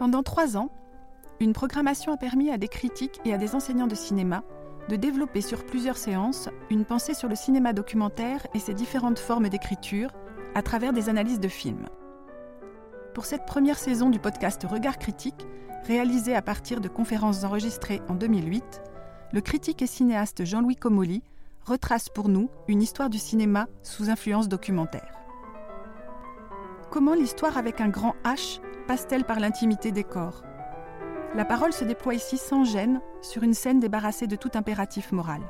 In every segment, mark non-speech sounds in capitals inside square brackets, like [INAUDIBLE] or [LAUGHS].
Pendant trois ans, une programmation a permis à des critiques et à des enseignants de cinéma de développer sur plusieurs séances une pensée sur le cinéma documentaire et ses différentes formes d'écriture à travers des analyses de films. Pour cette première saison du podcast Regard critique, réalisé à partir de conférences enregistrées en 2008, le critique et cinéaste Jean-Louis Comolli retrace pour nous une histoire du cinéma sous influence documentaire. Comment l'histoire avec un grand H passe-t-elle par l'intimité des corps? La parole se déploie ici sans gêne sur une scène débarrassée de tout impératif moral.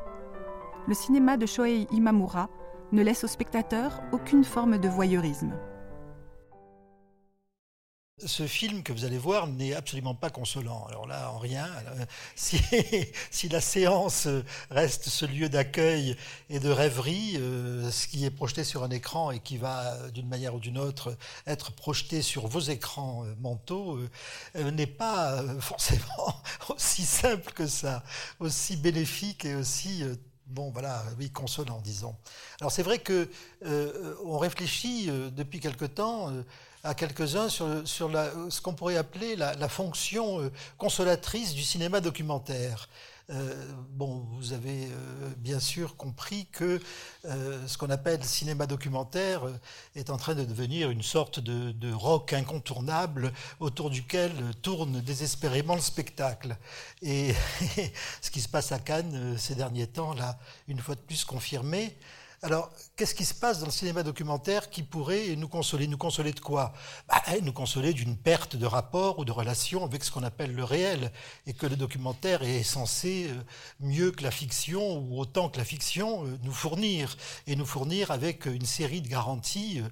Le cinéma de Shohei Imamura ne laisse au spectateur aucune forme de voyeurisme ce film que vous allez voir n'est absolument pas consolant. Alors là, en rien. [LAUGHS] Si, si, la séance reste ce lieu d'accueil et de rêverie, euh, ce qui est projeté sur un écran et qui va, d'une manière ou d'une autre, être projeté sur vos écrans euh, mentaux, euh, n'est pas [LAUGHS] forcément aussi simple que ça, aussi bénéfique et aussi bon, voilà, oui, consolant, disons. Alors c'est vrai que on réfléchit depuis quelque temps à quelques-uns sur, ce qu'on pourrait appeler la, fonction euh, consolatrice du cinéma documentaire. Euh, bon, vous avez euh, bien sûr compris que ce qu'on appelle cinéma documentaire est en train de devenir une sorte de, de, roc incontournable autour duquel tourne désespérément le spectacle. Et [LAUGHS] ce qui se passe à Cannes ces derniers temps, là, une fois de plus confirmé, alors, qu'est-ce qui se passe dans le cinéma documentaire qui pourrait nous consoler? Nous consoler de quoi? Bah, eh, Nous consoler d'une perte de rapport ou de relation avec ce qu'on appelle le réel, et que le documentaire est censé euh, mieux que la fiction, ou autant que la fiction, euh, nous fournir, et nous fournir avec une série de garanties. Euh,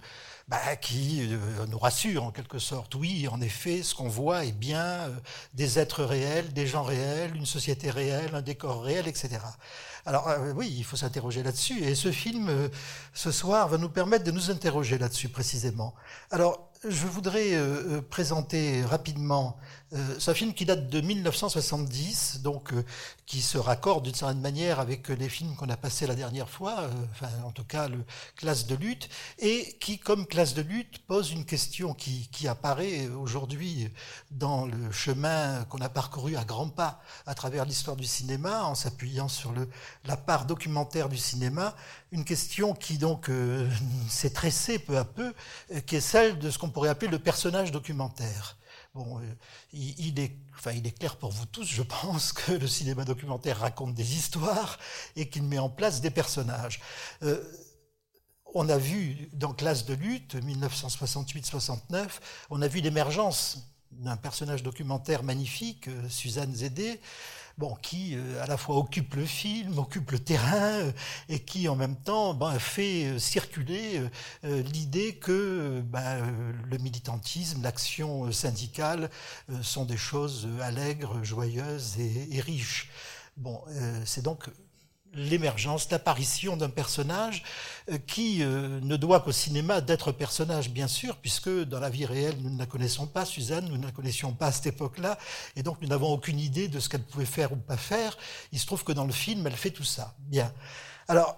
bah, qui nous rassurent en quelque sorte. Oui, en effet, ce qu'on voit est bien des êtres réels, des gens réels, une société réelle, un décor réel, etc. Alors euh, oui, il faut s'interroger là-dessus. Et ce film, euh, ce soir, va nous permettre de nous interroger là-dessus précisément. Alors, je voudrais euh, présenter rapidement un film qui date de 1970, donc qui se raccorde d'une certaine manière avec les films qu'on a passés la dernière fois, enfin en tout cas le classe de lutte, et qui, comme classe de lutte, pose une question qui, qui apparaît aujourd'hui dans le chemin qu'on a parcouru à grands pas à travers l'histoire du cinéma, en s'appuyant sur le, la part documentaire du cinéma, une question qui donc [LAUGHS] s'est tressée peu à peu, qui est celle de ce qu'on pourrait appeler le personnage documentaire. Bon, euh, il, est, enfin, il est clair pour vous tous, je [LAUGHS] pense, que le cinéma documentaire raconte des histoires et qu'il met en place des personnages. Euh, on a vu dans Classe de lutte, 1968-69, on a vu l'émergence d'un personnage documentaire magnifique, euh, Suzanne Zédé, bon, qui euh, à la fois occupe le film, occupe le terrain, euh, et qui en même temps ben, fait euh, circuler l'idée que ben, le militantisme, l'action syndicale sont des choses allègres, joyeuses et, et riches. Bon, c'est donc l'émergence, l'apparition d'un personnage euh, qui euh, ne doit qu'au cinéma d'être personnage, bien sûr, puisque dans la vie réelle, nous ne la connaissons pas, Suzanne, nous ne la connaissions pas à cette époque-là, et donc nous n'avons aucune idée de ce qu'elle pouvait faire ou pas faire. Il se trouve que dans le film, elle fait tout ça. Bien. Alors,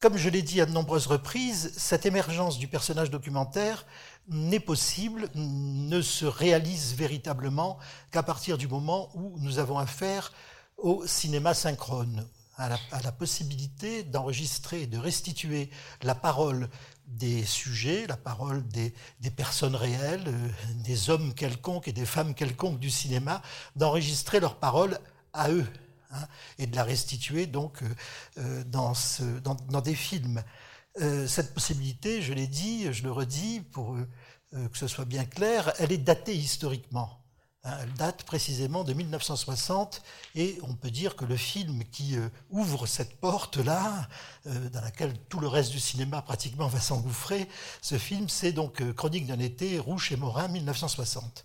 comme je l'ai dit à de nombreuses reprises, cette émergence du personnage documentaire n'est possible, ne se réalise véritablement qu'à partir du moment où nous avons affaire au cinéma synchrone, à la, possibilité d'enregistrer, de restituer la parole des sujets, la parole des, personnes réelles, euh, des hommes quelconques et des femmes quelconques du cinéma, d'enregistrer leur parole à eux hein, et de la restituer donc euh, euh, dans, des films. cette possibilité, je l'ai dit, je le redis pour que ce soit bien clair, elle est datée historiquement. Hein, elle date précisément de 1960 et on peut dire que le film qui euh, ouvre cette porte-là, euh, dans laquelle tout le reste du cinéma pratiquement va s'engouffrer, ce film c'est donc euh, Chronique d'un été, Rouge et Morin 1960.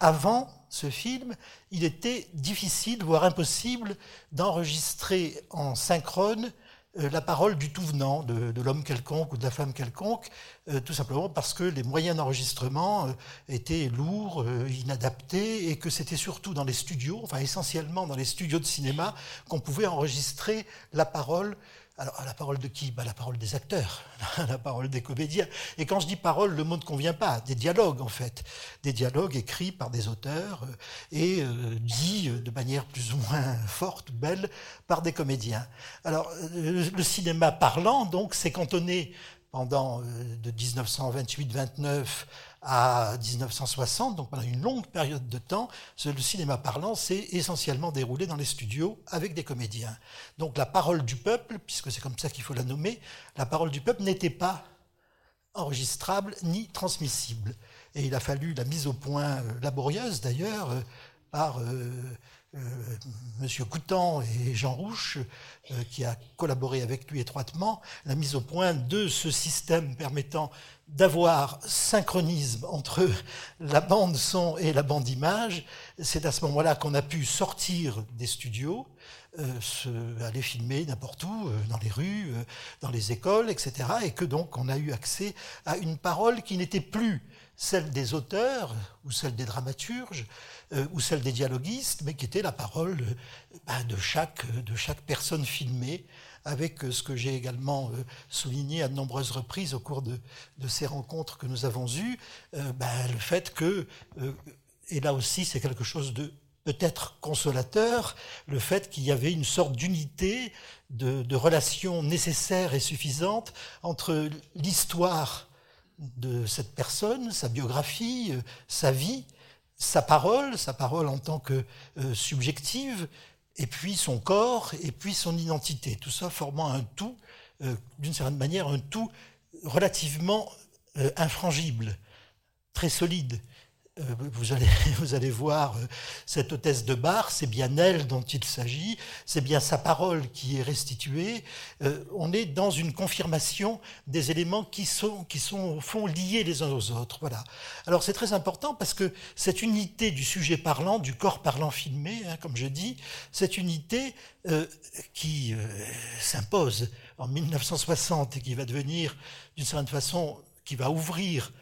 Avant ce film, il était difficile, voire impossible, d'enregistrer en synchrone la parole du tout venant, de, l'homme quelconque ou de la femme quelconque, euh, tout simplement parce que les moyens d'enregistrement euh, étaient lourds, inadaptés, et que c'était surtout dans les studios, enfin essentiellement dans les studios de cinéma, qu'on pouvait enregistrer la parole alors, la parole de qui? Bah, La parole des acteurs, [LAUGHS] la parole des comédiens. Et quand je dis parole, le mot ne convient pas. Des dialogues, en fait. Des dialogues écrits par des auteurs euh, et euh, dits euh, de manière plus ou moins forte, belle, par des comédiens. Alors, le cinéma parlant, donc, s'est cantonné pendant de 1928-29 à 1960, donc pendant une longue période de temps, le cinéma parlant s'est essentiellement déroulé dans les studios avec des comédiens. Donc la parole du peuple, puisque c'est comme ça qu'il faut la nommer, la parole du peuple n'était pas enregistrable ni transmissible. Et il a fallu la mise au point euh, laborieuse d'ailleurs euh, par euh, Monsieur Coutan et Jean Rouche, qui a collaboré avec lui étroitement, la mise au point de ce système permettant d'avoir synchronisme entre la bande son et la bande image. C'est à ce moment-là qu'on a pu sortir des studios, euh, aller filmer n'importe où, euh, dans les rues, euh, dans les écoles, etc. Et que donc on a eu accès à une parole qui n'était plus celle des auteurs ou celle des dramaturges ou celle des dialoguistes, mais qui était la parole bah, de, chaque, de chaque personne filmée avec euh, ce que j'ai également euh, souligné à de nombreuses reprises au cours de, ces rencontres que nous avons eues, euh, ben, le fait que, et là aussi c'est quelque chose de peut-être consolateur, le fait qu'il y avait une sorte d'unité, de, de relation nécessaire et suffisante entre l'histoire de cette personne, sa biographie, sa vie, sa parole, sa parole en tant que subjective, et puis son corps, et puis son identité. Tout ça formant un tout, euh, d'une certaine manière, un tout relativement euh, infrangible, très solide. Euh, vous, allez, [LAUGHS] vous allez voir euh, cette hôtesse de bar, c'est bien elle dont il s'agit, c'est bien sa parole qui est restituée. Euh, on est dans une confirmation des éléments qui sont, qui sont au fond liés les uns aux autres. Voilà. Alors c'est très important parce que cette unité du sujet parlant, du corps parlant filmé, hein, comme je dis, cette unité qui s'impose en 1960 et qui va devenir d'une certaine façon, qui va ouvrir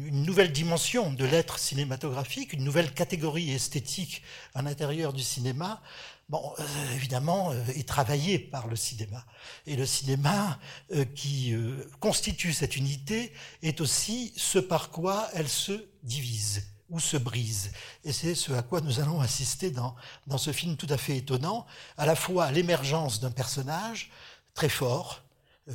une nouvelle dimension de l'être cinématographique, une nouvelle catégorie esthétique à l'intérieur du cinéma, bon, euh, évidemment, euh, est travaillée par le cinéma. Et le cinéma euh, qui constitue cette unité est aussi ce par quoi elle se divise ou se brise. Et c'est ce à quoi nous allons assister dans, dans ce film tout à fait étonnant, à la fois l'émergence d'un personnage très fort,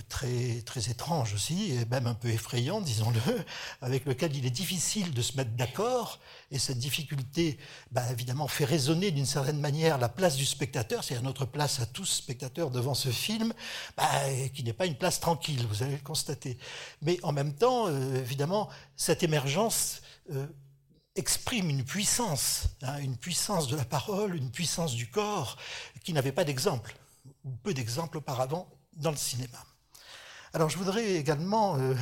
très, étrange aussi, et même un peu effrayant, disons-le, [LAUGHS] avec lequel il est difficile de se mettre d'accord. Et cette difficulté, bah, évidemment, fait résonner d'une certaine manière la place du spectateur, c'est-à-dire notre place à tous spectateurs devant ce film, bah, qui n'est pas une place tranquille, vous allez le constater. Mais en même temps, euh, évidemment, cette émergence euh, exprime une puissance, hein, une puissance de la parole, une puissance du corps, qui n'avait pas d'exemple, ou peu d'exemples auparavant dans le cinéma. Alors je voudrais également euh,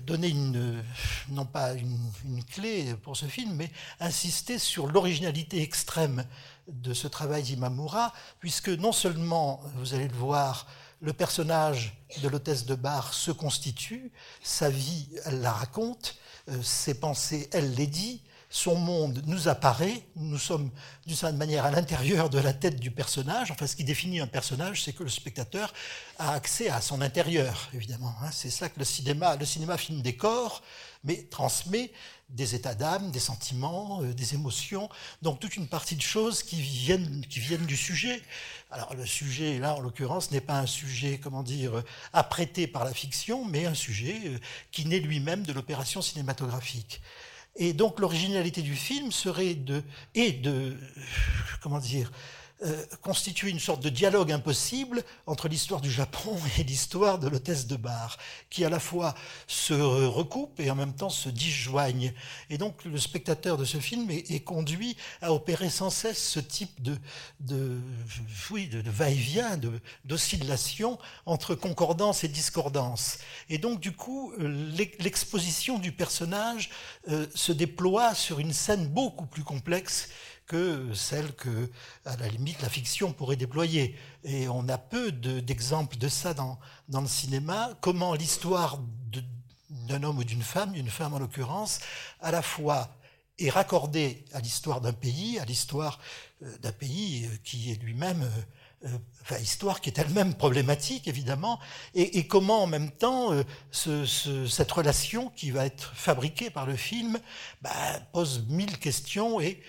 donner une, non pas une, clé pour ce film, mais insister sur l'originalité extrême de ce travail d'Imamura, puisque non seulement, vous allez le voir, le personnage de l'hôtesse de bar se constitue, sa vie, elle la raconte, euh, ses pensées, elle les dit, son monde nous apparaît, nous sommes d'une certaine manière à l'intérieur de la tête du personnage. Enfin, ce qui définit un personnage, c'est que le spectateur a accès à son intérieur, évidemment. Hein. C'est ça que le cinéma, le cinéma filme des corps, mais transmet des états d'âme, des sentiments, euh, des émotions, donc toute une partie de choses qui viennent, qui viennent du sujet. Alors le sujet, là, en l'occurrence, n'est pas un sujet, comment dire, apprêté par la fiction, mais un sujet euh, qui naît lui-même de l'opération cinématographique. Et donc l'originalité du film serait de, et de, comment dire, euh, constituer une sorte de dialogue impossible entre l'histoire du Japon et l'histoire de l'hôtesse de bar, qui à la fois se recoupent et en même temps se disjoignent. Et donc le spectateur de ce film est, conduit à opérer sans cesse ce type de, de, oui, de, va-et-vient, d'oscillation entre concordance et discordance. Et donc du coup, l'exposition du personnage euh, se déploie sur une scène beaucoup plus complexe que celle que, à la limite, la fiction pourrait déployer. Et on a peu d'exemples de, ça dans, le cinéma. Comment l'histoire d'un homme ou d'une femme, d'une femme en l'occurrence, à la fois est raccordée à l'histoire d'un pays, à l'histoire euh, d'un pays euh, qui est lui-même euh, enfin, histoire qui est elle-même problématique, évidemment, et, comment en même temps cette relation qui va être fabriquée par le film bah, pose mille questions et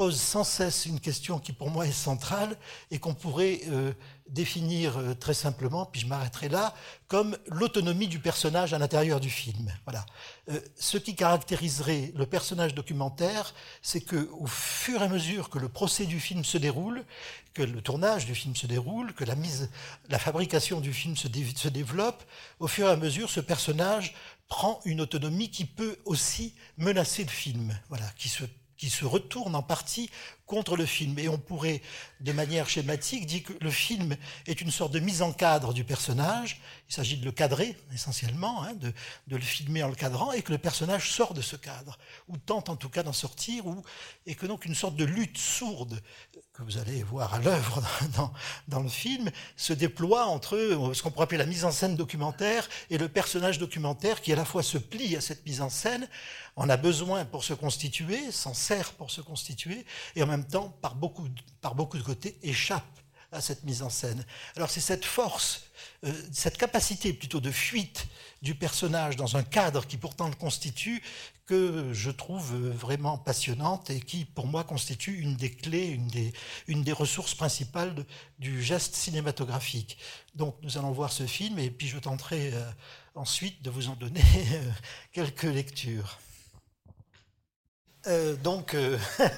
pose sans cesse une question qui pour moi est centrale et qu'on pourrait euh, définir euh, très simplement, puis je m'arrêterai là, comme l'autonomie du personnage à l'intérieur du film. Voilà. Euh, ce qui caractériserait le personnage documentaire, c'est que au fur et à mesure que le procès du film se déroule, que le tournage du film se déroule, que la mise, la fabrication du film se, développe, au fur et à mesure, ce personnage prend une autonomie qui peut aussi menacer le film, voilà, qui se retourne en partie contre le film. Et on pourrait, de manière schématique, dire que le film est une sorte de mise en cadre du personnage. Il s'agit de le cadrer, essentiellement, hein, de, le filmer en le cadrant, et que le personnage sort de ce cadre, ou tente en tout cas d'en sortir, et que donc une sorte de lutte sourde que vous allez voir à l'œuvre [LAUGHS] dans, dans, le film se déploie entre ce qu'on pourrait appeler la mise en scène documentaire et le personnage documentaire qui à la fois se plie à cette mise en scène, en a besoin pour se constituer, s'en sert pour se constituer, et en même temps, par beaucoup, par beaucoup de côtés, échappe à cette mise en scène. Alors c'est cette force, euh, cette capacité plutôt de fuite du personnage dans un cadre qui pourtant le constitue, que je trouve vraiment passionnante et qui, pour moi, constitue une des clés, une des, ressources principales du geste cinématographique. Donc nous allons voir ce film et puis je tenterai euh, ensuite de vous en donner [LAUGHS] euh, quelques lectures. Euh, donc, euh, [LAUGHS]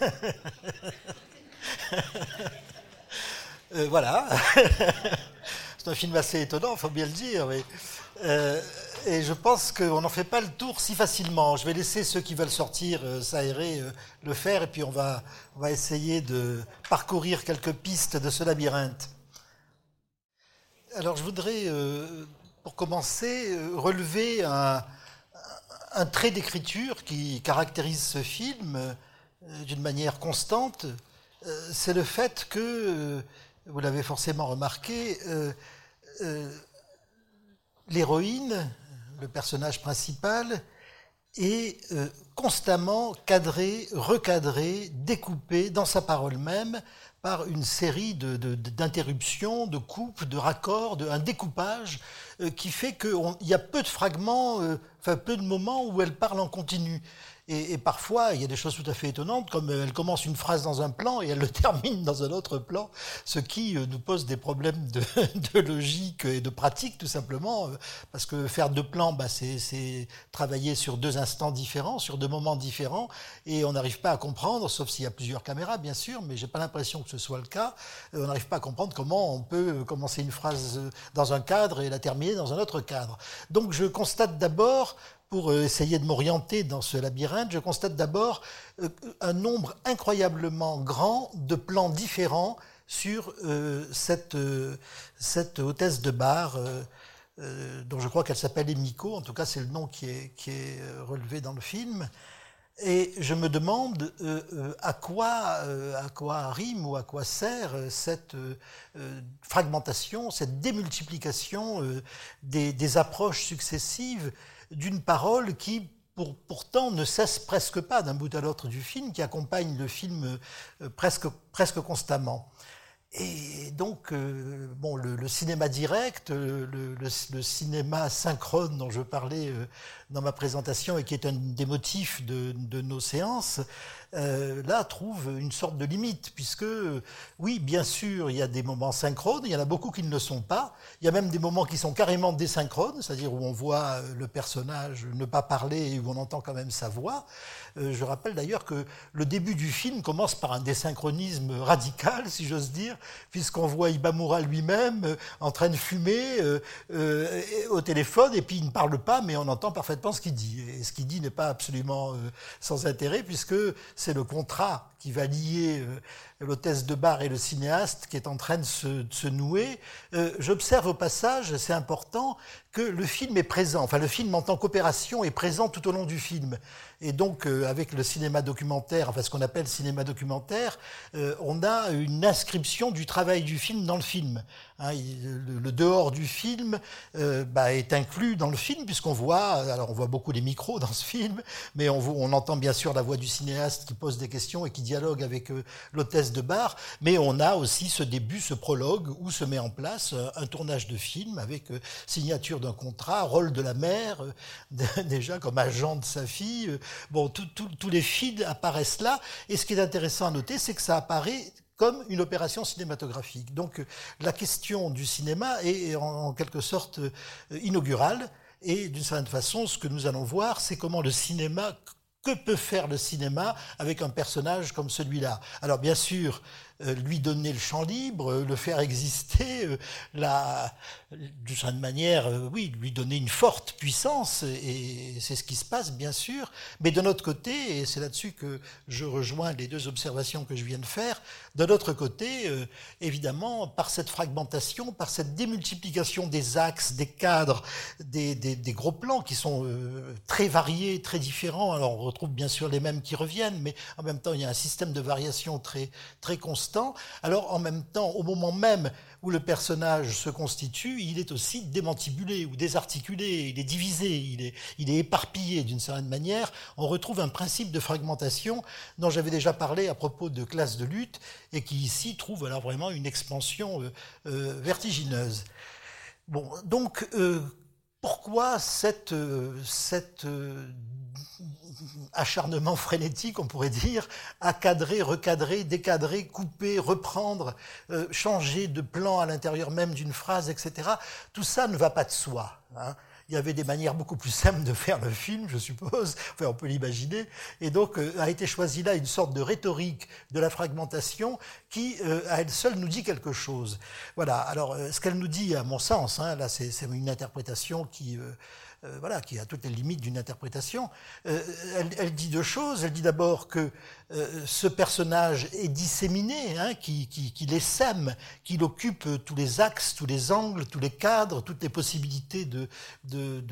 euh, voilà. [LAUGHS] C'est un film assez étonnant, faut bien le dire. et je pense qu'on n'en fait pas le tour si facilement. Je vais laisser ceux qui veulent sortir s'aérer le faire, et puis on va essayer de parcourir quelques pistes de ce labyrinthe. Alors je voudrais, pour commencer, relever un, un trait d'écriture qui caractérise ce film euh, d'une manière constante, euh, c'est le fait que, euh, vous l'avez forcément remarqué, l'héroïne, le personnage principal, est constamment cadré, recadré, découpé dans sa parole même par une série d'interruptions, de, coupes, de raccords, de, un découpage euh, qui fait qu'il y a peu de fragments, euh, enfin peu de moments où elle parle en continu. Et, parfois, il y a des choses tout à fait étonnantes, comme euh, elle commence une phrase dans un plan et elle le [LAUGHS] termine dans un autre plan, ce qui nous pose des problèmes [LAUGHS] de, logique et de pratique, tout simplement, parce que faire deux plans, bah, c'est travailler sur deux instants différents, sur deux moments différents, et on n'arrive pas à comprendre, sauf s'il y a plusieurs caméras, bien sûr, mais j'ai pas l'impression que ce soit le cas. On n'arrive pas à comprendre comment on peut commencer une phrase dans un cadre et la terminer dans un autre cadre. Donc je constate d'abord, pour euh, essayer de m'orienter dans ce labyrinthe, je constate d'abord euh, un nombre incroyablement grand de plans différents sur euh, cette, cette hôtesse de bar. dont je crois qu'elle s'appelle Emiko, en tout cas c'est le nom qui est, qui est relevé dans le film. Et je me demande à, quoi, à quoi rime ou à quoi sert cette fragmentation, cette démultiplication des, approches successives d'une parole qui pour, pourtant ne cesse presque pas d'un bout à l'autre du film, qui accompagne le film presque, presque constamment. Et donc, euh, bon, le, cinéma direct, euh, le, cinéma synchrone dont je parlais euh, dans ma présentation et qui est un des motifs de nos séances, euh, là trouve une sorte de limite, puisque oui, bien sûr, il y a des moments synchrones, il y en a beaucoup qui ne le sont pas, il y a même des moments qui sont carrément désynchrones, c'est-à-dire où on voit le personnage ne pas parler et où on entend quand même sa voix. Euh, je rappelle d'ailleurs que le début du film commence par un désynchronisme radical, si j'ose dire, puisqu'on voit Ibamura lui-même euh, en train de fumer au téléphone, et puis il ne parle pas, mais on entend parfaitement ce qu'il dit. Et ce qu'il dit n'est pas absolument sans intérêt, puisque c'est le contrat qui va lier l'hôtesse de bar et le cinéaste qui est en train de se, nouer. J'observe au passage, c'est important, que le film est présent, enfin le film en tant qu'opération est présent tout au long du film. Et donc avec le cinéma documentaire, enfin ce qu'on appelle cinéma documentaire, on a une inscription du travail du film dans le film. Hein, le, dehors du film euh, bah, est inclus dans le film puisqu'on voit, alors on voit beaucoup les micros dans ce film, mais on, entend bien sûr la voix du cinéaste qui pose des questions et qui dialogue avec euh, l'hôtesse de bar, mais on a aussi ce début, ce prologue où se met en place euh, un tournage de film avec signature d'un contrat, rôle de la mère, [LAUGHS] déjà comme agent de sa fille. Bon, tous les fils apparaissent là, et ce qui est intéressant à noter, c'est que ça apparaît comme une opération cinématographique. Donc la question du cinéma est en, quelque sorte euh, inaugurale. Et d'une certaine façon, ce que nous allons voir, c'est comment le cinéma, que peut faire le cinéma avec un personnage comme celui-là Alors bien sûr, euh, lui donner le champ libre, euh, le faire exister, la, d'une certaine manière, oui, lui donner une forte puissance, et c'est ce qui se passe, bien sûr. Mais de notre côté, et c'est là-dessus que je rejoins les deux observations que je viens de faire, de notre côté, évidemment, par cette fragmentation, par cette démultiplication des axes, des cadres, des, des, des gros plans qui sont très variés, très différents. Alors on retrouve bien sûr les mêmes qui reviennent, mais en même temps, il y a un système de variation très, très constant alors en même temps, au moment même où le personnage se constitue, il est aussi démantibulé ou désarticulé, il est divisé, il est, il est éparpillé d'une certaine manière. On retrouve un principe de fragmentation dont j'avais déjà parlé à propos de classe de lutte et qui ici trouve alors vraiment une expansion euh, euh, vertigineuse. Bon, donc euh, pourquoi cette, cette acharnement frénétique, on pourrait dire, à cadrer, recadrer, décadrer, couper, reprendre, euh, changer de plan à l'intérieur même d'une phrase, etc. Tout ça ne va pas de soi. Hein. Il y avait des manières beaucoup plus simples de faire le film, je suppose, enfin on peut l'imaginer, et donc euh, a été choisie là une sorte de rhétorique de la fragmentation qui, euh, à elle seule, nous dit quelque chose. Voilà, alors ce qu'elle nous dit, à mon sens, hein, là c'est une interprétation qui euh, voilà, qui a toutes les limites d'une interprétation. Euh, elle, dit deux choses. Elle dit d'abord que euh, ce personnage est disséminé, hein, qui, les sème, qu'il occupe tous les axes, tous les angles, tous les cadres, toutes les possibilités de,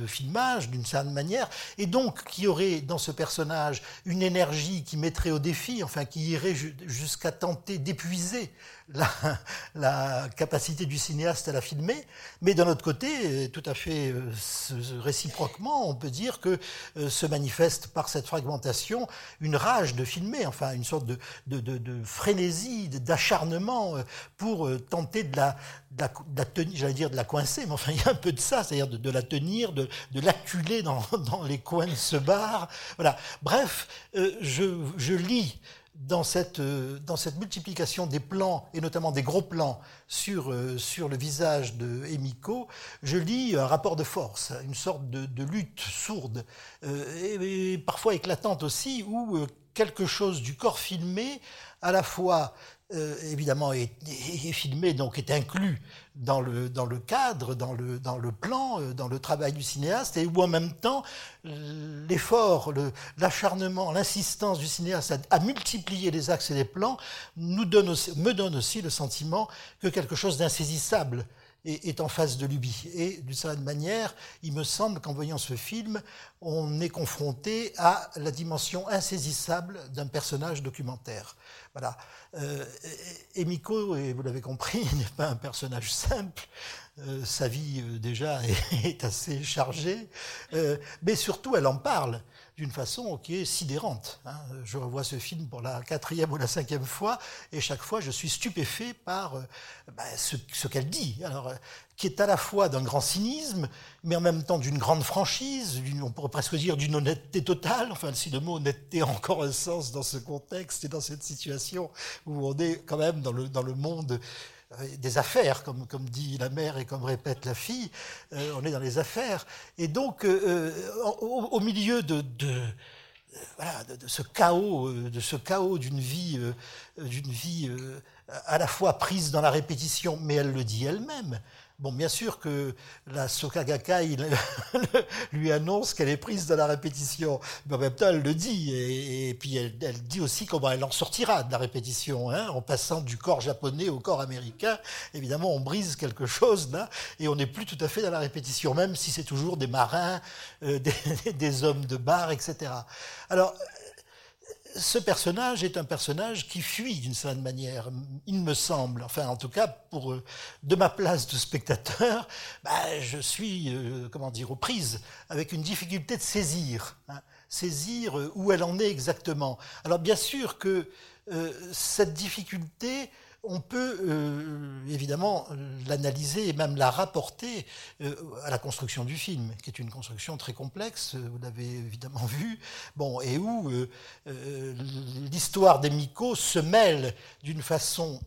filmage d'une certaine manière, et donc qui aurait dans ce personnage une énergie qui mettrait au défi, enfin qui irait jusqu'à tenter d'épuiser la, [LAUGHS] la, capacité du cinéaste à la filmer, mais d'un autre côté, tout à fait réciproquement, on peut dire que se manifeste par cette fragmentation une rage de filmer enfin une sorte de, de, frénésie, d'acharnement euh, pour euh, tenter de la, tenir, j'allais dire de la coincer, mais enfin [LAUGHS] il y a un peu de ça, c'est-à-dire de, la tenir, de, l'acculer dans, [LAUGHS] dans, les coins de ce bar. Voilà. Bref, euh, je, je lis dans cette, dans cette multiplication des plans, et notamment des gros plans, sur, sur le visage de Emiko, je lis un rapport de force, une sorte de, lutte sourde, et, parfois éclatante aussi, où quelque chose du corps filmé, à la fois euh, évidemment est, filmé, donc est inclus dans le, dans le cadre, dans le, dans le plan, euh, dans le travail du cinéaste, et où en même temps l'effort, l'acharnement, l'insistance du cinéaste à, multiplier les axes et les plans nous donne me donne aussi le sentiment que quelque chose d'insaisissable est, en face de lui. Et d'une certaine manière, il me semble qu'en voyant ce film, on est confronté à la dimension insaisissable d'un personnage documentaire. Voilà. Euh, Emiko, et vous l'avez compris, [LAUGHS] n'est pas un personnage simple. Euh, sa vie euh, déjà [LAUGHS] est, assez chargée, euh, mais surtout elle en parle d'une façon qui est sidérante. Hein. Je revois ce film pour la quatrième ou la cinquième fois, et chaque fois je suis stupéfait par bah, ce, qu'elle dit. Alors, qui est à la fois d'un grand cynisme, mais en même temps d'une grande franchise, on pourrait presque dire d'une honnêteté totale. Enfin, si le mot honnêteté a encore un sens dans ce contexte et dans cette situation où on est quand même dans le, dans le monde euh, des affaires, comme, comme dit la mère et comme répète la fille, euh, on est dans les affaires. Et donc, euh, au, milieu de, de voilà, de, ce chaos, de ce chaos d'une vie, d'une vie à la fois prise dans la répétition, mais elle le dit elle-même. Bon, bien sûr que la Sokagaka il, [LAUGHS] lui annonce qu'elle est prise dans la répétition, mais en même temps, elle le dit, et, puis elle, dit aussi comment elle en sortira de la répétition, hein, en passant du corps japonais au corps américain. Évidemment, on brise quelque chose là, et on n'est plus tout à fait dans la répétition, même si c'est toujours des marins, euh, [LAUGHS] des, des, hommes de bar, etc. Alors, ce personnage est un personnage qui fuit d'une certaine manière, il me semble. Enfin, en tout cas, pour euh, de ma place de spectateur, [LAUGHS] bah, je suis, euh, comment dire, aux prises avec une difficulté de saisir, hein, saisir euh, où elle en est exactement. Alors, bien sûr que cette difficulté on peut euh, évidemment l'analyser et même la rapporter euh, à la construction du film, qui est une construction très complexe, vous l'avez évidemment [LAUGHS] vu, bon, et où euh, l'histoire des Miko se mêle d'une façon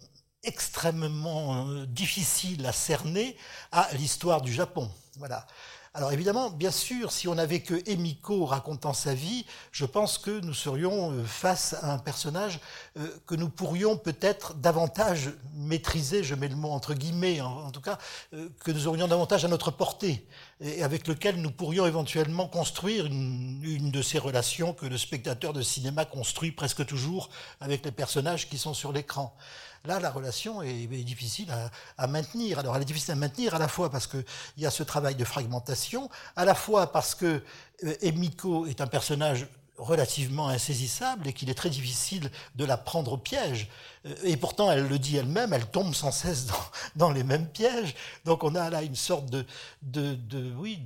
extrêmement difficile à cerner à l'histoire du Japon. Voilà. Alors évidemment, bien sûr, si on n'avait que Emiko racontant sa vie, je pense que nous serions euh, face à un personnage euh, que nous pourrions peut-être davantage maîtriser, je mets le mot entre guillemets, en, tout cas, euh, que nous aurions davantage à notre portée, et avec lequel nous pourrions éventuellement construire une, de ces relations que le spectateur de cinéma construit presque toujours avec les personnages qui sont sur l'écran. Là, la relation est, difficile à, maintenir. Alors, elle est difficile à maintenir à la fois parce qu'il y a ce travail de fragmentation, à la fois parce que euh, Emiko est un personnage relativement insaisissable et qu'il est très difficile de la prendre au piège. Euh, et pourtant, elle le dit elle-même, elle tombe sans cesse dans, [LAUGHS] les mêmes pièges. Donc on a là une sorte de, oui,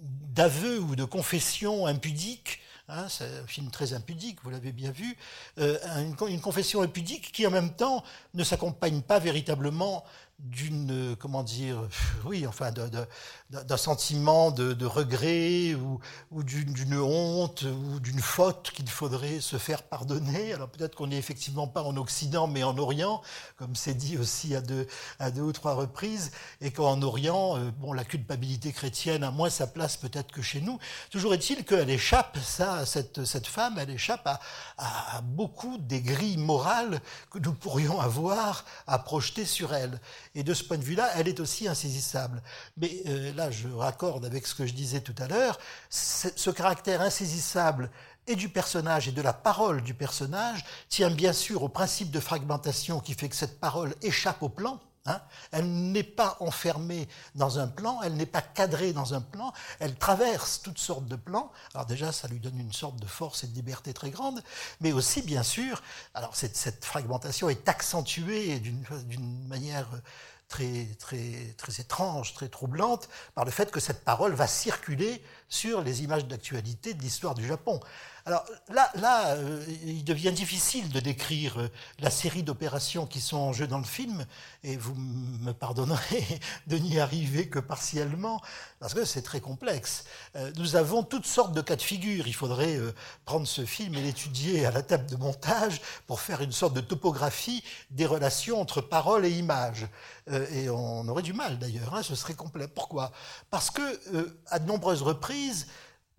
d'aveu ou de confession impudique Hein, c'est un film très impudique, vous l'avez bien vu, euh, une, confession impudique qui en même temps ne s'accompagne pas véritablement d'une, comment dire, [LAUGHS] oui, enfin, d'un sentiment de, regret ou, ou d'une honte ou d'une faute qu'il faudrait se faire pardonner. Alors peut-être qu'on n'est effectivement pas en Occident, mais en Orient, comme c'est dit aussi à deux, à deux ou trois reprises, et qu'en Orient, euh, bon, la culpabilité chrétienne a moins sa place peut-être que chez nous. Toujours est-il qu'elle échappe, ça, cette, cette femme, elle échappe à, à beaucoup des grilles morales que nous pourrions avoir à projeter sur elle. Et de ce point de vue-là, elle est aussi insaisissable. Mais euh, là, je raccorde avec ce que je disais tout à l'heure, ce caractère insaisissable et du personnage et de la parole du personnage tient bien sûr au principe de fragmentation qui fait que cette parole échappe au plan, Hein. elle n'est pas enfermée dans un plan, elle n'est pas cadrée dans un plan, elle traverse toutes sortes de plans. Alors déjà, ça lui donne une sorte de force et de liberté très grande, mais aussi, bien sûr, alors cette, cette fragmentation est accentuée d'une manière très, très, très étrange, très troublante, par le fait que cette parole va circuler sur les images d'actualité de l'histoire du Japon. Alors là, là euh, il devient difficile de décrire euh, la série d'opérations qui sont en jeu dans le film, et vous me pardonnerez [LAUGHS] de n'y arriver que partiellement, parce que c'est très complexe. Euh, nous avons toutes sortes de cas de figure. Il faudrait prendre ce film et l'étudier à la table de montage pour faire une sorte de topographie des relations entre parole et image. et on aurait du mal d'ailleurs, hein, ce serait complet. Pourquoi? Parce que à de nombreuses reprises,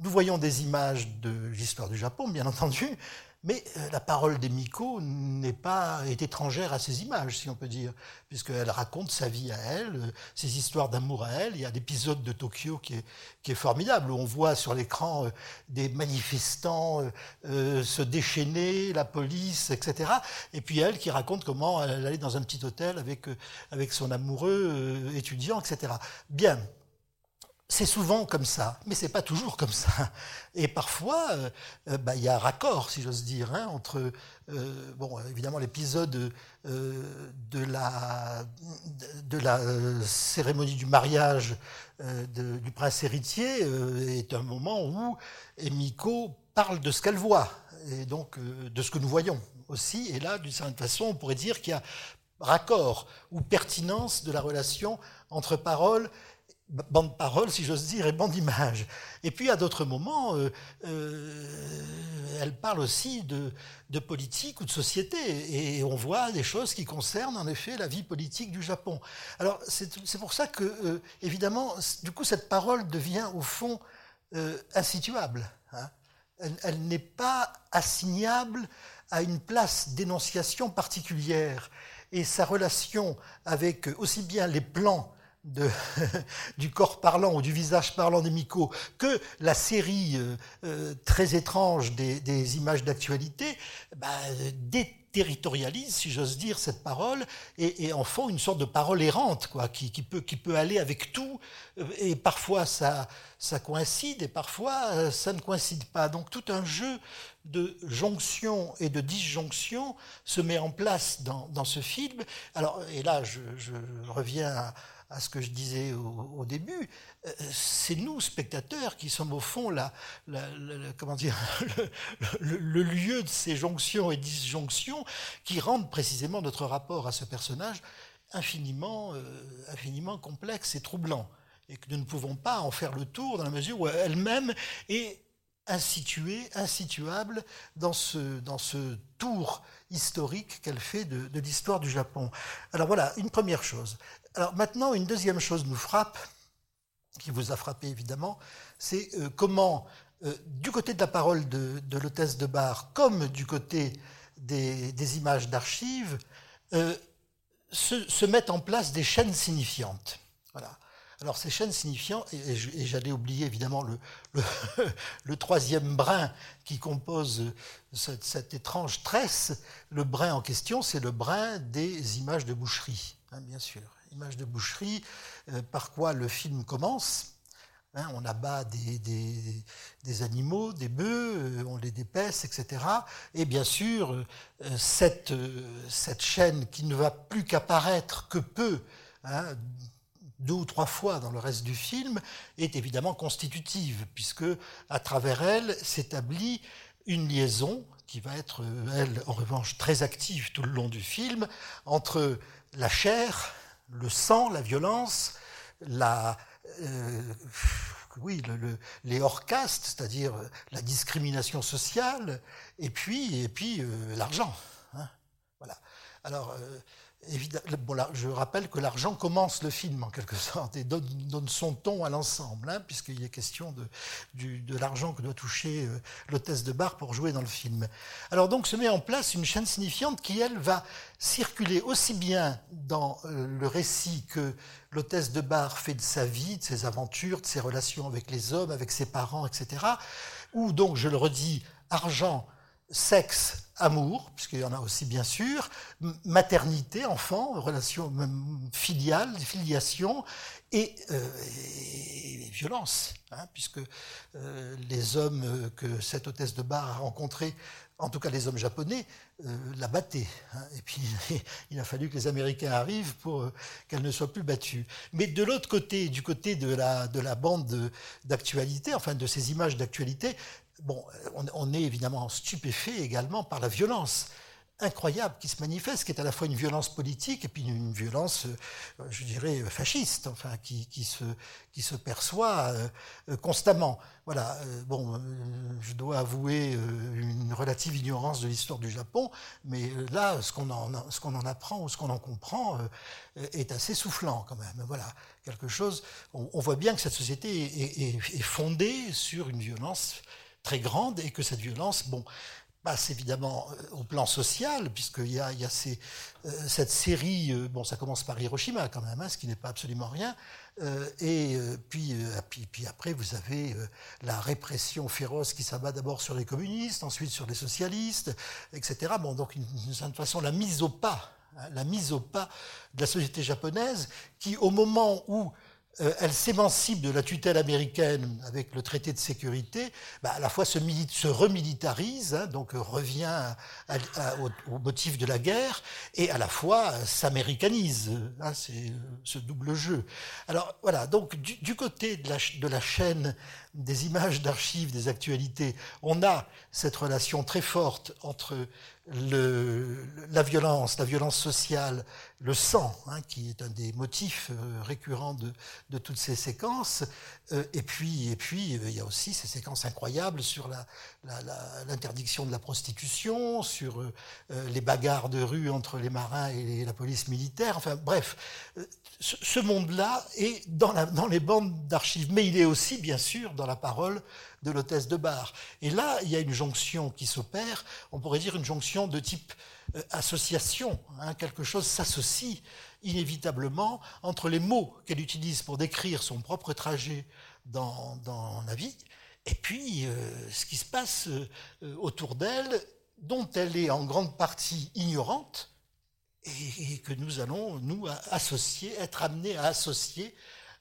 nous voyons des images de l'histoire du Japon, bien entendu, mais euh, la parole d'Emiko n'est pas est étrangère à ces images, si on peut dire, puisqu'elle raconte sa vie à elle, euh, ses histoires d'amour à elle. Il y a l'épisode de Tokyo qui est, qui est formidable, où on voit sur l'écran euh, des manifestants se déchaîner, la police, etc. Et puis elle qui raconte comment elle allait dans un petit hôtel avec, avec son amoureux étudiant, etc. Bien, c'est souvent comme ça, mais c'est pas toujours comme ça. Et parfois, euh, euh, bah, il y a un raccord, si j'ose dire, hein, entre, euh, bon, évidemment, l'épisode de la, de la cérémonie du mariage du prince héritier est un moment où Emiko parle de ce qu'elle voit, et donc de ce que nous voyons aussi. Et là, d'une certaine façon, on pourrait dire qu'il y a raccord ou pertinence de la relation entre parole bande parole, si j'ose dire, et bande image. Et puis à d'autres moments, euh, euh, elle parle aussi de, politique ou de société, et on voit des choses qui concernent en effet la vie politique du Japon. Alors c'est pour ça que, euh, évidemment, du coup, cette parole devient au fond insituable. Hein. elle n'est pas assignable à une place d'énonciation particulière. et sa relation avec aussi bien les plans [LAUGHS] du corps parlant ou du visage parlant des Miko que la série euh, euh, très étrange des, images d'actualité bah, déterritorialise, si j'ose dire, cette parole et, en font une sorte de parole errante quoi, qui, peut, qui peut aller avec tout. Et parfois ça, ça coïncide et parfois euh, ça ne coïncide pas. Donc tout un jeu de jonction et de disjonction se met en place dans, dans ce film. Alors, et là, je, je reviens à, à ce que je disais au, début, euh, c'est nous, spectateurs, qui sommes au fond la, comment dire, [LAUGHS] le, lieu de ces jonctions et disjonctions qui rendent précisément notre rapport à ce personnage infiniment, euh, infiniment complexe et troublant. Et que nous ne pouvons pas en faire le tour dans la mesure où elle-même est insituée, insituable dans ce, dans ce tour historique qu'elle fait de l'histoire du Japon. Alors voilà, une première chose. Alors maintenant, une deuxième chose nous frappe, qui vous a frappé évidemment, c'est euh, comment, euh, du côté de la parole de, l'hôtesse de bar, comme du côté des, images d'archives, euh, se, mettent en place des chaînes signifiantes. Voilà. Alors ces chaînes signifiantes, et, j'allais oublier évidemment [LAUGHS] le, troisième brin qui compose cette, étrange tresse, le brin en question, c'est le brin des images de boucherie, hein, bien sûr image de boucherie, euh, par quoi le film commence. Hein, on abat des, des, animaux, des bœufs, euh, on les dépaisse, etc. Et bien sûr, euh, cette, chaîne qui ne va plus qu'apparaître que peu, hein, deux ou trois fois dans le reste du film, est évidemment constitutive, puisque à travers elle s'établit une liaison qui va être, elle, en revanche, très active tout le long du film, entre la chair, le sang, la violence, la, euh, oui, les hors-castes, c'est-à-dire la discrimination sociale, et puis, et puis euh, l'argent. Hein. voilà. Alors, Bon, je rappelle que l'argent commence le film en quelque sorte et donne, son ton à l'ensemble, hein, puisqu'il est question de, l'argent que doit toucher euh, l'hôtesse de bar pour jouer dans le film. Alors donc se met en place une chaîne signifiante qui, elle, va circuler aussi bien dans euh, le récit que l'hôtesse de bar fait de sa vie, de ses aventures, de ses relations avec les hommes, avec ses parents, etc. Ou donc, je le redis, argent, sexe, amour, puisqu'il y en a aussi bien sûr, maternité, enfant, relation filiale, filiation, et, euh, violence, hein, puisque euh, les hommes que cette hôtesse de bar a rencontrés, en tout cas les hommes japonais, euh, la battaient. Hein, et puis [LAUGHS] il a fallu que les Américains arrivent pour qu'elle ne soit plus battue. Mais de l'autre côté, du côté de la, de la bande d'actualité, enfin de ces images d'actualité, bon, on, est évidemment stupéfait également par la violence incroyable qui se manifeste, qui est à la fois une violence politique et puis une violence, euh, je dirais, fasciste, enfin, qui, se, perçoit euh, constamment. Voilà, euh, bon, je dois avouer une relative ignorance de l'histoire du Japon, mais là, ce qu'on en, apprend ou ce qu'on en comprend est assez soufflant quand même. Voilà, quelque chose, on, voit bien que cette société est fondée sur une violence très grande et que cette violence, bon, passe évidemment euh, au plan social, puisqu'il y a, il y a euh, cette série, euh, bon, ça commence par Hiroshima quand même, hein, ce qui n'est pas absolument rien, et puis, après, vous avez la répression féroce qui s'abat d'abord sur les communistes, ensuite sur les socialistes, etc. Bon, donc, d'une certaine façon, la mise au pas, hein, la mise au pas de la société japonaise, qui, au moment où elle s'émancipe de la tutelle américaine avec le traité de sécurité, bah, à la fois se, se remilitarise, hein, donc revient au, motif de la guerre, et à la fois euh, s'américanise. Hein, c'est euh, ce double jeu. Alors voilà, donc du, côté de la, de la chaîne des images d'archives, des actualités, on a cette relation très forte entre la violence, la violence sociale, le sang, hein, qui est un des motifs euh, récurrents de, toutes ces séquences, euh, et puis, et puis euh, il y a aussi ces séquences incroyables sur l'interdiction de la prostitution, sur les bagarres de rue entre les marins et la police militaire, enfin bref, ce monde-là est dans, les bandes d'archives, mais il est aussi, bien sûr, dans la parole de l'hôtesse de bar. Et là, il y a une jonction qui s'opère, on pourrait dire une jonction de type euh, association. Hein, quelque chose s'associe inévitablement entre les mots qu'elle utilise pour décrire son propre trajet dans, la vie, et puis euh, ce qui se passe euh, autour d'elle, dont elle est en grande partie ignorante, et, que nous allons, nous, associer, être amenés à associer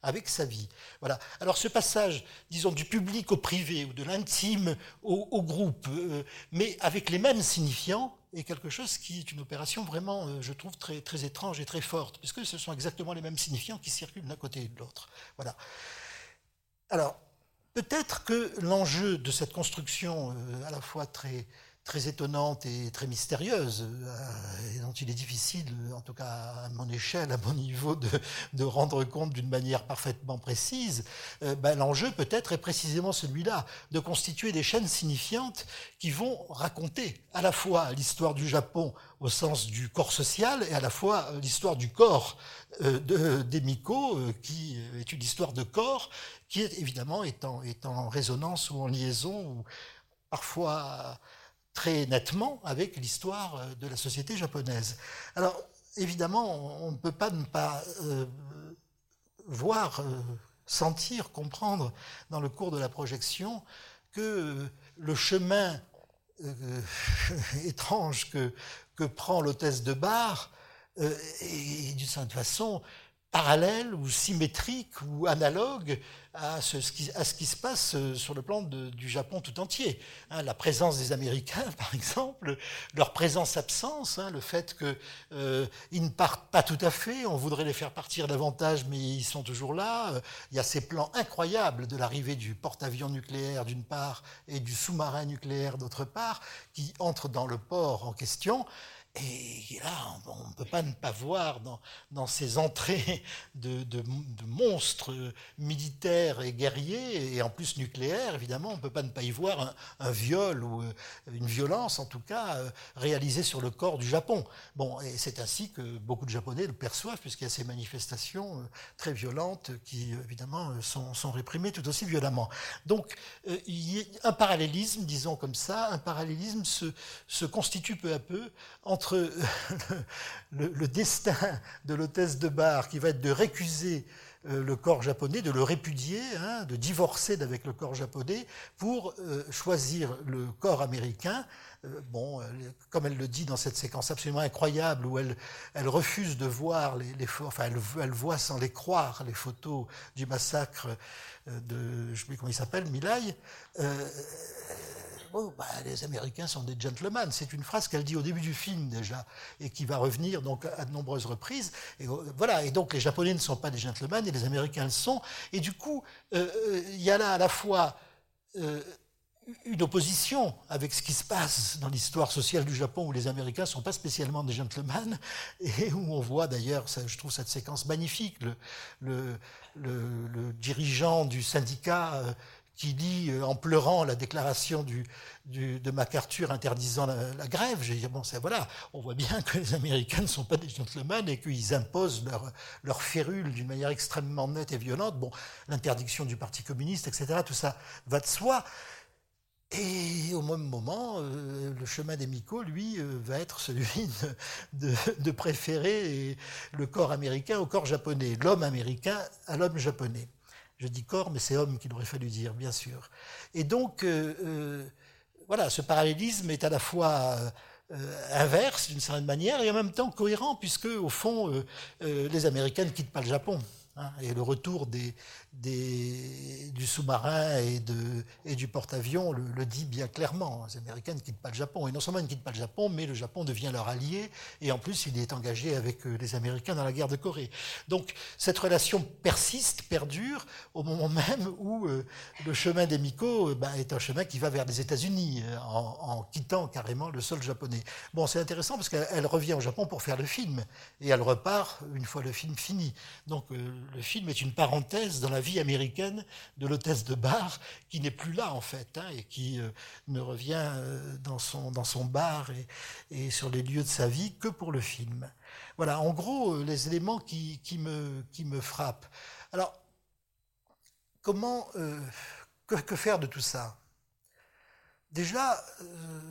avec sa vie. Voilà. Alors ce passage, disons, du public au privé ou de l'intime au, groupe, euh, mais avec les mêmes signifiants, est quelque chose qui est une opération vraiment, euh, je trouve, très, très étrange et très forte, puisque ce sont exactement les mêmes signifiants qui circulent d'un côté et de l'autre. Voilà. Alors, peut-être que l'enjeu de cette construction, euh, à la fois très très étonnante et très mystérieuse, euh, et dont il est difficile, en tout cas à mon échelle, à mon niveau, de, rendre compte d'une manière parfaitement précise, euh, ben, l'enjeu peut-être est précisément celui-là, de constituer des chaînes signifiantes qui vont raconter à la fois l'histoire du Japon au sens du corps social et à la fois l'histoire du corps euh, de, d'Emiko, qui est une histoire de corps qui évidemment est en, est en résonance ou en liaison ou parfois très nettement avec l'histoire euh, de la société japonaise. Alors, évidemment, on ne peut pas ne pas euh, voir, euh, sentir, comprendre dans le cours de la projection que le chemin [LAUGHS] étrange que, que prend l'hôtesse de bar est d'une certaine façon parallèle ou symétrique ou analogue à ce, qui, à ce qui se passe euh, sur le plan du Japon tout entier. Hein, la présence des Américains, [LAUGHS] par exemple, leur présence-absence, hein, le fait qu'ils euh, ne partent pas tout à fait, on voudrait les faire partir davantage, mais ils sont toujours là. Il y a ces plans incroyables de l'arrivée du porte-avions nucléaire d'une part et du sous-marin nucléaire d'autre part, qui entrent dans le port en question. Et là, on ne peut pas ne pas voir dans, ces entrées de, monstres militaires et guerriers, et en plus nucléaires, évidemment, on ne peut pas ne pas y voir un, viol ou euh, une violence, en tout cas, euh, réalisée sur le corps du Japon. Bon, et c'est ainsi que beaucoup de Japonais le perçoivent, puisqu'il y a ces manifestations euh, très violentes qui, évidemment, sont, réprimées tout aussi violemment. Donc, un parallélisme, disons comme ça, un parallélisme se, se constitue peu à peu entre entre [LAUGHS] le, destin de l'hôtesse de bar qui va être de récuser euh, le corps japonais, de le répudier, hein, de divorcer d'avec le corps japonais pour euh, choisir le corps américain. Euh, bon, comme elle le dit dans cette séquence absolument incroyable où elle, refuse de voir les, les enfin elle, voit sans les croire les photos du massacre de, je sais plus comment il s'appelle, Milai. Oh, bah, les Américains sont des gentlemen. C'est une phrase qu'elle dit au début du film déjà et qui va revenir donc à de nombreuses reprises. Et euh, voilà. Et donc les Japonais ne sont pas des gentlemen et les Américains le sont. Et du coup, euh, euh, il y a là à la fois une opposition avec ce qui se passe dans l'histoire sociale du Japon où les Américains ne sont pas spécialement des gentlemen [LAUGHS] et où on voit d'ailleurs, je trouve cette séquence magnifique, le, le dirigeant du syndicat qui lit euh, en pleurant la déclaration de MacArthur interdisant la, grève. J'ai dit, bon, ça, voilà, on voit bien que les Américains ne sont pas des gentlemen et qu'ils imposent leur, leur férule d'une manière extrêmement nette et violente. Bon, l'interdiction du Parti communiste, etc., tout ça va de soi. Et au même moment, euh, le chemin des Miko, lui, euh, va être celui de, préférer le corps américain au corps japonais, l'homme américain à l'homme japonais. Je dis corps, mais c'est homme qu'il aurait fallu dire, bien sûr. Et donc, euh, euh, voilà, ce parallélisme est à la fois euh, inverse d'une certaine manière et en même temps cohérent, puisque au fond, les Américains ne quittent pas le Japon. Hein, et le retour des, du sous-marin et, du porte-avions le, dit bien clairement. Les Américains ne quittent pas le Japon. Et non seulement ils ne quittent pas le Japon, mais le Japon devient leur allié. Et en plus, il est engagé avec euh, les Américains dans la guerre de Corée. Donc cette relation persiste, perdure, au moment même où euh, le chemin des Miko euh, ben, est un chemin qui va vers les États-Unis, en, en, quittant carrément le sol japonais. Bon, c'est intéressant parce qu'elle revient au Japon pour faire le film. Et elle repart une fois le film fini. Donc le film est une parenthèse dans la vie américaine de l'hôtesse de bar, qui n'est plus là en fait, hein, et qui euh, ne revient euh, dans, son, dans son bar et, sur les lieux de sa vie que pour le film. Voilà, en gros, euh, les éléments qui, qui, me, qui me frappent. Alors, comment, que, faire de tout ça? Déjà,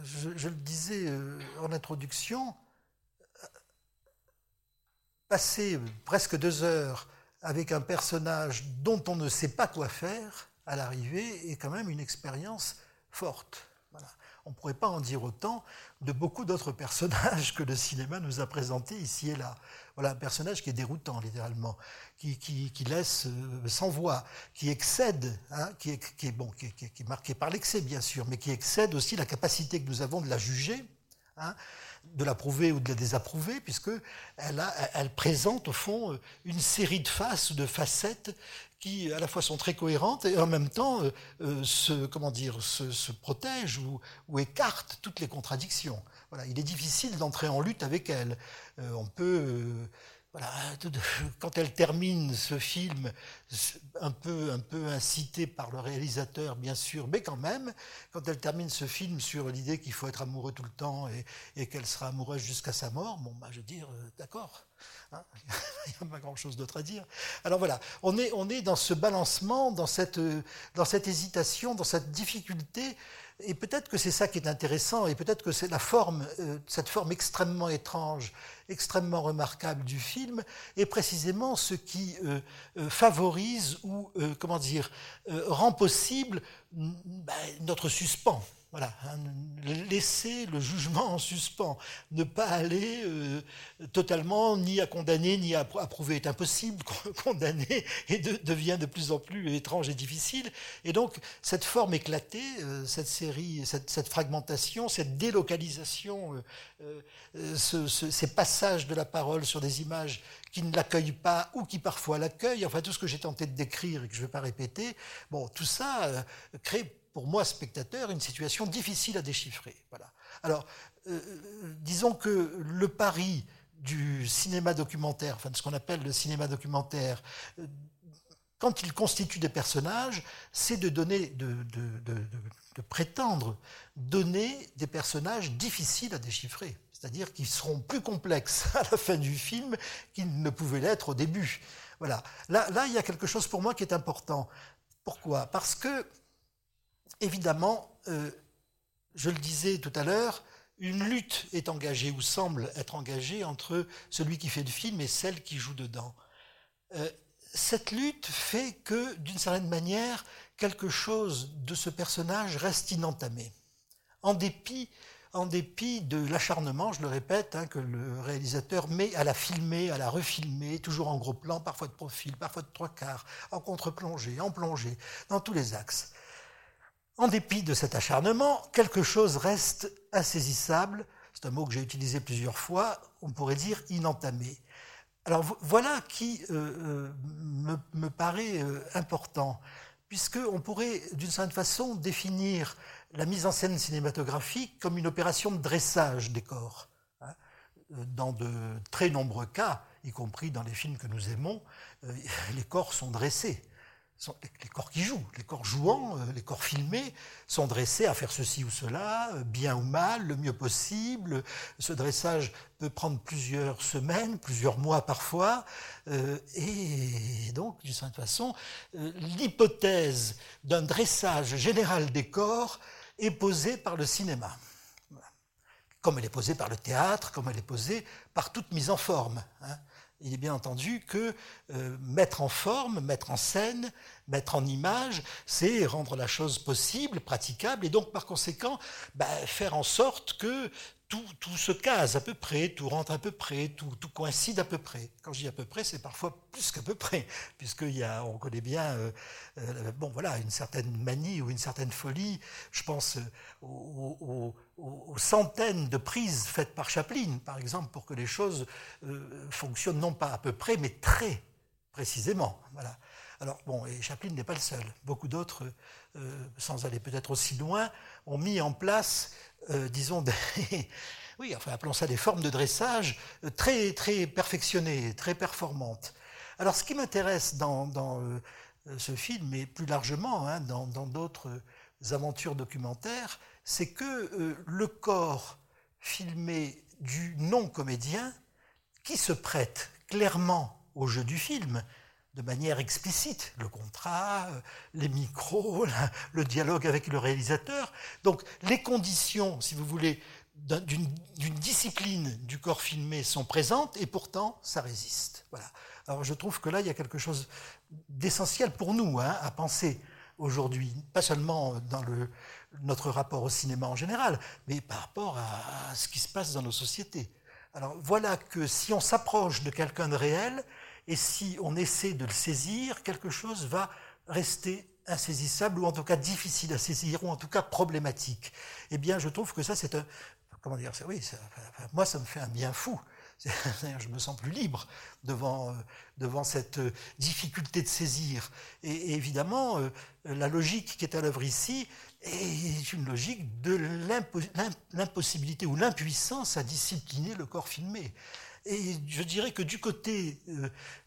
je, le disais en introduction, passer presque deux heures avec un personnage dont on ne sait pas quoi faire à l'arrivée est quand même une expérience forte. On ne pourrait pas en dire autant de beaucoup d'autres [LAUGHS] personnages que le cinéma nous a présentés ici et là. Voilà un personnage qui est déroutant, littéralement, qui, laisse euh, sans voix, qui excède, hein, qui, est, bon, qui, est marqué par l'excès, bien sûr, mais qui excède aussi la capacité que nous avons de la juger. Hein, de l'approuver ou de la désapprouver, puisque elle, présente au fond euh, une série de faces, de facettes qui à la fois sont très cohérentes et en même temps euh, euh, se, comment dire, se, protègent ou, ou, écartent toutes les contradictions. Voilà, il est difficile d'entrer en lutte avec elle. on peut quand elle termine ce film, un peu, un incité par le réalisateur, bien sûr, mais quand même, quand elle termine ce film sur l'idée qu'il faut être amoureux tout le temps et, qu'elle sera amoureuse jusqu'à sa mort, bon, bah, je veux dire, euh, d'accord, hein, [LAUGHS] il n'y a pas grand-chose d'autre à dire. Alors voilà, on est, on est dans ce balancement, dans cette, dans cette hésitation, dans cette difficulté et peut-être que c'est ça qui est intéressant, et peut-être que c'est la forme, euh, cette forme extrêmement étrange, extrêmement remarquable du film, est précisément ce qui euh, euh, favorise ou, comment dire, rend possible ben, notre suspens. Voilà, hein, laisser le jugement en suspens, ne pas aller euh, totalement ni à condamner ni à approuver est impossible. [LAUGHS] Condamner et devient de plus en plus étrange et difficile. Et donc cette forme éclatée, euh, cette série, cette, fragmentation, cette délocalisation, euh, ces passages de la parole sur des images qui ne l'accueillent pas ou qui parfois l'accueillent, enfin tout ce que j'ai tenté de décrire et que je ne vais pas répéter, bon, tout ça crée pour moi, spectateur, une situation difficile à déchiffrer. Voilà. Alors, euh, disons que le pari du cinéma documentaire, enfin de ce qu'on appelle le cinéma documentaire, euh, quand il constitue des personnages, c'est de donner, de, prétendre donner des personnages difficiles à déchiffrer, c'est-à-dire qui seront plus complexes [LAUGHS] à la fin du film qu'ils ne pouvaient l'être au début. Voilà. Là, là, il y a quelque chose pour moi qui est important. Pourquoi? Parce que évidemment, euh, je le disais tout à l'heure, une lutte est engagée ou semble être engagée entre celui qui fait le film et celle qui joue dedans. Euh, cette lutte fait que, d'une certaine manière, quelque chose de ce personnage reste inentamé. En dépit, en dépit de l'acharnement, je le répète, hein, que le réalisateur met à la filmer, à la refilmer, toujours en gros plan, parfois de profil, parfois de trois quarts, en contre-plongée, en plongée, dans tous les axes. En dépit de cet acharnement, quelque chose reste insaisissable, c'est un mot que j'ai utilisé plusieurs fois, on pourrait dire inentamé. Alors voilà qui euh, euh, me, paraît euh, important, puisqu'on pourrait d'une certaine façon définir la mise en scène cinématographique comme une opération de dressage des corps. Hein. Dans de très nombreux cas, y compris dans les films que nous aimons, les corps sont dressés les corps qui jouent, les corps jouants, euh, les corps filmés, sont dressés à faire ceci ou cela, euh, bien ou mal, le mieux possible. Ce dressage peut prendre plusieurs semaines, plusieurs mois parfois. Euh, et donc, d'une certaine façon, l'hypothèse d'un dressage général des corps est posée par le cinéma. Comme elle est posée par le théâtre, comme elle est posée par toute mise en forme. Hein il est bien entendu que euh, mettre en forme, mettre en scène, mettre en image, c'est rendre la chose possible, praticable, et donc par conséquent bah, faire en sorte que tout, se case à peu près, tout rentre à peu près, tout, coïncide à peu près. Quand je dis à peu près, c'est parfois plus qu'à peu près, [LAUGHS] puisqu'on connaît bien euh, euh, bon, voilà, une certaine manie ou une certaine folie. Je pense aux, centaines de prises faites par Chaplin, par exemple, pour que les choses euh, fonctionnent non pas à peu près, mais très précisément. Voilà. Alors, bon, et Chaplin n'est pas le seul. Beaucoup d'autres, sans aller peut-être aussi loin, ont mis en place euh, disons, des, [LAUGHS] oui, enfin, appelons ça des formes de dressage euh, très, très perfectionnées, très performantes. Alors, ce qui m'intéresse dans, euh, ce film, et plus largement hein, dans d'autres aventures documentaires, c'est que le corps filmé du non-comédien, qui se prête clairement au jeu du film, de manière explicite, le contrat, euh, les micros, [LAUGHS] le dialogue avec le réalisateur. Donc les conditions, si vous voulez, d'une discipline du corps filmé sont présentes et pourtant ça résiste. Voilà. Alors je trouve que là il y a quelque chose d'essentiel pour nous hein, à penser aujourd'hui, pas seulement dans notre rapport au cinéma en général, mais par rapport à, ce qui se passe dans nos sociétés. Alors voilà que si on s'approche de quelqu'un de réel et si on essaie de le saisir, quelque chose va rester insaisissable ou en tout cas difficile à saisir ou en tout cas problématique. Eh bien, je trouve que ça, c'est un, comment dire, oui, moi, ça me fait un bien fou. [LAUGHS] Je me sens plus libre devant, euh, devant cette euh, difficulté de saisir. Et, évidemment, euh, la logique qui est à l'œuvre ici est une logique de l'impossibilité ou l'impuissance à discipliner le corps filmé. Et je dirais que du côté,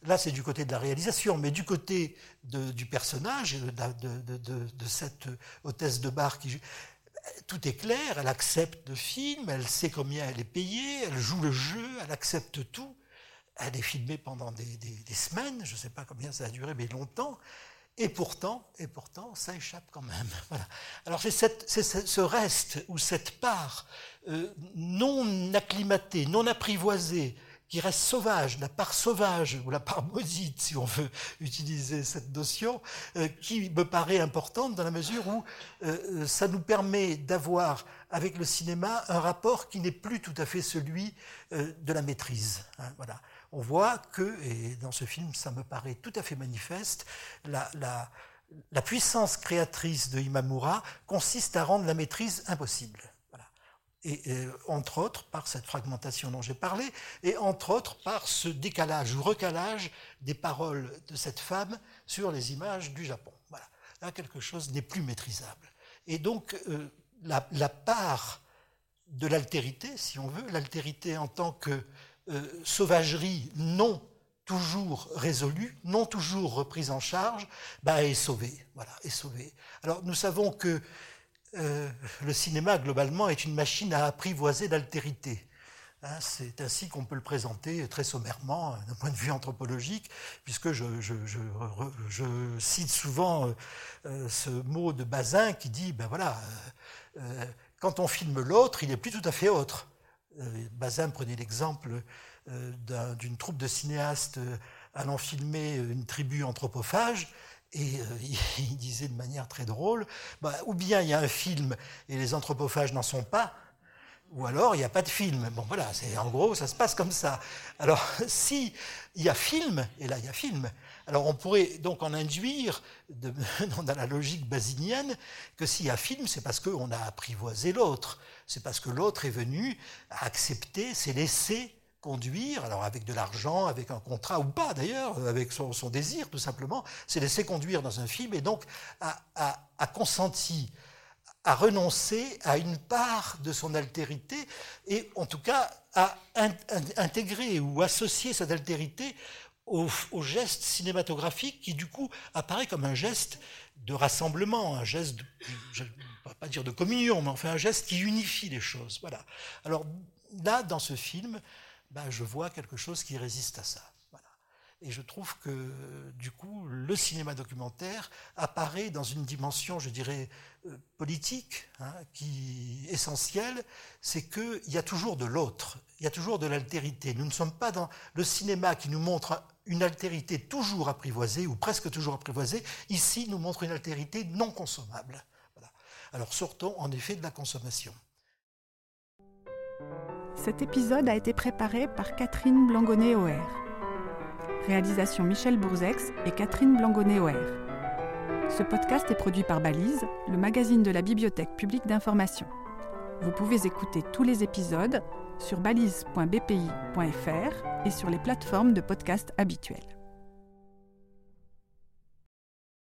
là c'est du côté de la réalisation, mais du côté du personnage, de, de, cette hôtesse de bar qui tout est clair, elle accepte le film, elle sait combien elle est payée, elle joue le jeu, elle accepte tout. Elle est filmée pendant des, semaines, je ne sais pas combien ça a duré, mais longtemps. Et pourtant, et pourtant, ça échappe quand même. [LAUGHS] Voilà. Alors c'est ce reste ou cette part euh, non acclimatée, non apprivoisée, qui reste sauvage, la part sauvage ou la part maudite, si on veut utiliser cette notion, euh, qui me paraît importante dans la mesure où euh, euh, ça nous permet d'avoir avec le cinéma un rapport qui n'est plus tout à fait celui de la maîtrise. Hein. On voit que, et dans ce film ça me paraît tout à fait manifeste, la puissance créatrice de Imamura consiste à rendre la maîtrise impossible et, entre autres par cette fragmentation dont j'ai parlé, et entre autres par ce décalage ou recalage des paroles de cette femme sur les images du Japon. Voilà. Là, quelque chose n'est plus maîtrisable. Et donc, euh, la, part de l'altérité, si on veut, l'altérité en tant que euh, sauvagerie non toujours résolue, non toujours reprise en charge, bah, est sauvée. Voilà, est sauvée. Alors, nous savons que euh, le cinéma, globalement, est une machine à apprivoiser l'altérité. Hein, c'est ainsi qu'on peut le présenter très sommairement d'un point de vue anthropologique, puisque je, cite souvent euh, euh, ce mot de Bazin qui dit, ben voilà, quand on filme l'autre, il n'est plus tout à fait autre. Bazin prenait l'exemple d'une troupe de cinéastes allant filmer une tribu anthropophage, et euh, [LAUGHS] il disait de manière très drôle, bah, ou bien il y a un film et les anthropophages n'en sont pas, ou alors il n'y a pas de film. Bon voilà, c'est en gros ça se passe comme ça. Alors [LAUGHS] si il y a film, et là il y a film, alors on pourrait donc en induire de, [LAUGHS] dans la logique basinienne que s'il y a film, c'est parce qu'on a apprivoisé l'autre, c'est parce que l'autre est venu accepter, s'est laissé conduire, alors avec de l'argent, avec un contrat ou pas d'ailleurs, avec son, désir tout simplement, c'est laisser conduire dans un film et donc a, consenti à renoncer à une part de son altérité et en tout cas à intégrer ou associer cette altérité au, geste cinématographique qui du coup apparaît comme un geste de rassemblement, un geste, je ne vais pas dire de communion, mais enfin un geste qui unifie les choses. Voilà. Alors là, dans ce film, ben, je vois quelque chose qui résiste à ça. Et je trouve que, du coup, le cinéma documentaire apparaît dans une dimension, je dirais, euh, politique, hein, qui essentielle, c'est qu'il y a toujours de l'autre, il y a toujours de l'altérité. Nous ne sommes pas dans le cinéma qui nous montre une altérité toujours apprivoisée, ou presque toujours apprivoisée. Ici, nous montre une altérité non consommable. Alors sortons en effet de la consommation. Cet épisode a été préparé par Catherine Blangonnet-Oher. Réalisation Michel Bourzex et Catherine Blangonnet-Oher. Ce podcast est produit par Balise, le magazine de la Bibliothèque publique d'information. Vous pouvez écouter tous les épisodes sur balise.bpi.fr et sur les plateformes de podcast habituelles.